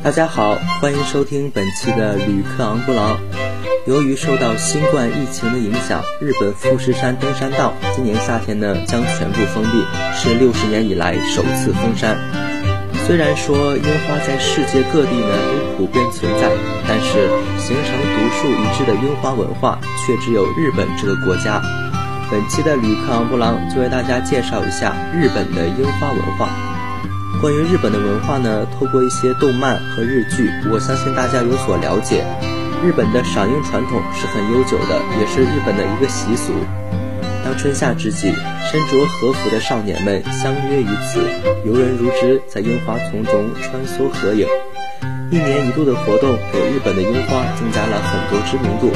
大家好，欢迎收听本期的旅客昂布朗。由于受到新冠疫情的影响，日本富士山登山道今年夏天呢将全部封闭，是六十年以来首次封山。虽然说樱花在世界各地呢都普遍存在，但是形成独树一帜的樱花文化却只有日本这个国家。本期的旅客昂布朗就为大家介绍一下日本的樱花文化。关于日本的文化呢，透过一些动漫和日剧，我相信大家有所了解。日本的赏樱传统是很悠久的，也是日本的一个习俗。当春夏之际，身着和服的少年们相约于此，游人如织，在樱花丛中穿梭合影。一年一度的活动给日本的樱花增加了很多知名度。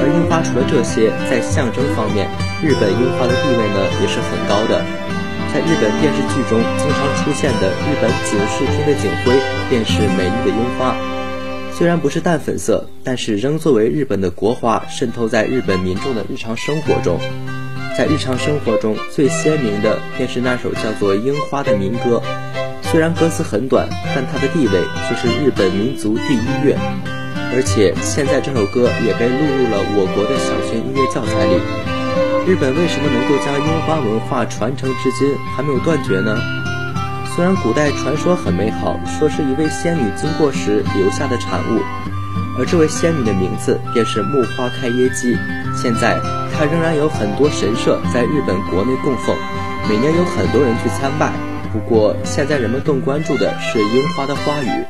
而樱花除了这些，在象征方面，日本樱花的地位呢也是很高的。在日本电视剧中经常出现的日本警视厅的警徽，便是美丽的樱花。虽然不是淡粉色，但是仍作为日本的国花渗透在日本民众的日常生活中。在日常生活中最鲜明的便是那首叫做《樱花》的民歌。虽然歌词很短，但它的地位却是日本民族第一乐。而且现在这首歌也被录入了我国的小学音乐教材里。日本为什么能够将樱花文化传承至今还没有断绝呢？虽然古代传说很美好，说是一位仙女经过时留下的产物，而这位仙女的名字便是木花开耶姬。现在，她仍然有很多神社在日本国内供奉，每年有很多人去参拜。不过，现在人们更关注的是樱花的花语。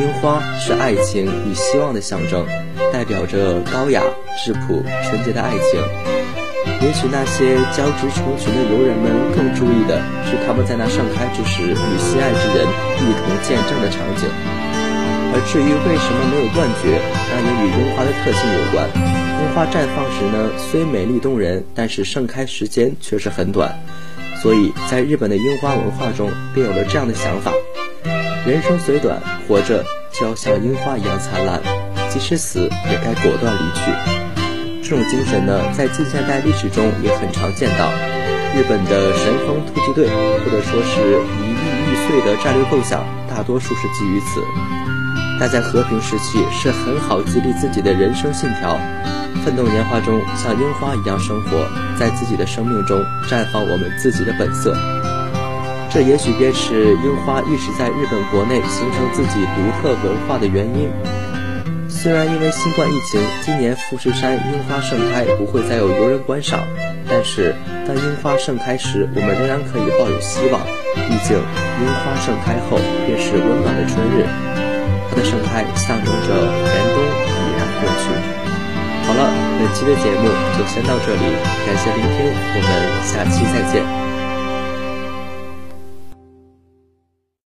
樱花是爱情与希望的象征，代表着高雅、质朴、纯洁的爱情。也许那些交织成群的游人们更注意的是他们在那盛开之时与心爱之人一同见证的场景。而至于为什么没有断绝，那也与樱花的特性有关。樱花绽放时呢，虽美丽动人，但是盛开时间却是很短。所以在日本的樱花文化中，便有了这样的想法：人生虽短，活着就要像樱花一样灿烂，即使死也该果断离去。这种精神呢，在近现代历史中也很常见到。日本的神风突击队，或者说是一亿玉碎的战略构想，大多数是基于此。但在和平时期，是很好激励自己的人生信条。奋斗年华中，像樱花一样生活在自己的生命中，绽放我们自己的本色。这也许便是樱花一直在日本国内形成自己独特文化的原因。虽然因为新冠疫情，今年富士山樱花盛开不会再有游人观赏，但是当樱花盛开时，我们仍然可以抱有希望。毕竟樱花盛开后便是温暖的春日，它的盛开象征着严冬已然过去。好了，本期的节目就先到这里，感谢聆听，我们下期再见。